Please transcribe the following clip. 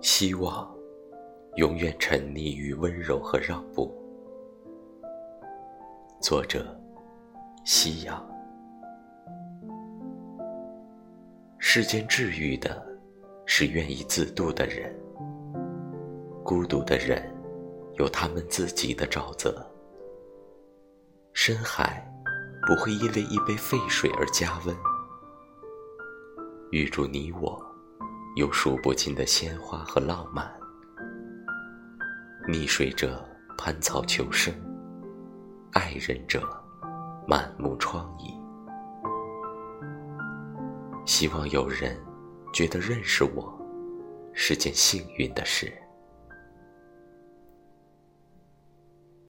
希望永远沉溺于温柔和让步。作者：夕阳。世间治愈的是愿意自渡的人，孤独的人有他们自己的沼泽。深海不会因为一杯沸水而加温。预祝你我有数不尽的鲜花和浪漫，溺水者攀草求生，爱人者满目疮痍。希望有人觉得认识我是件幸运的事。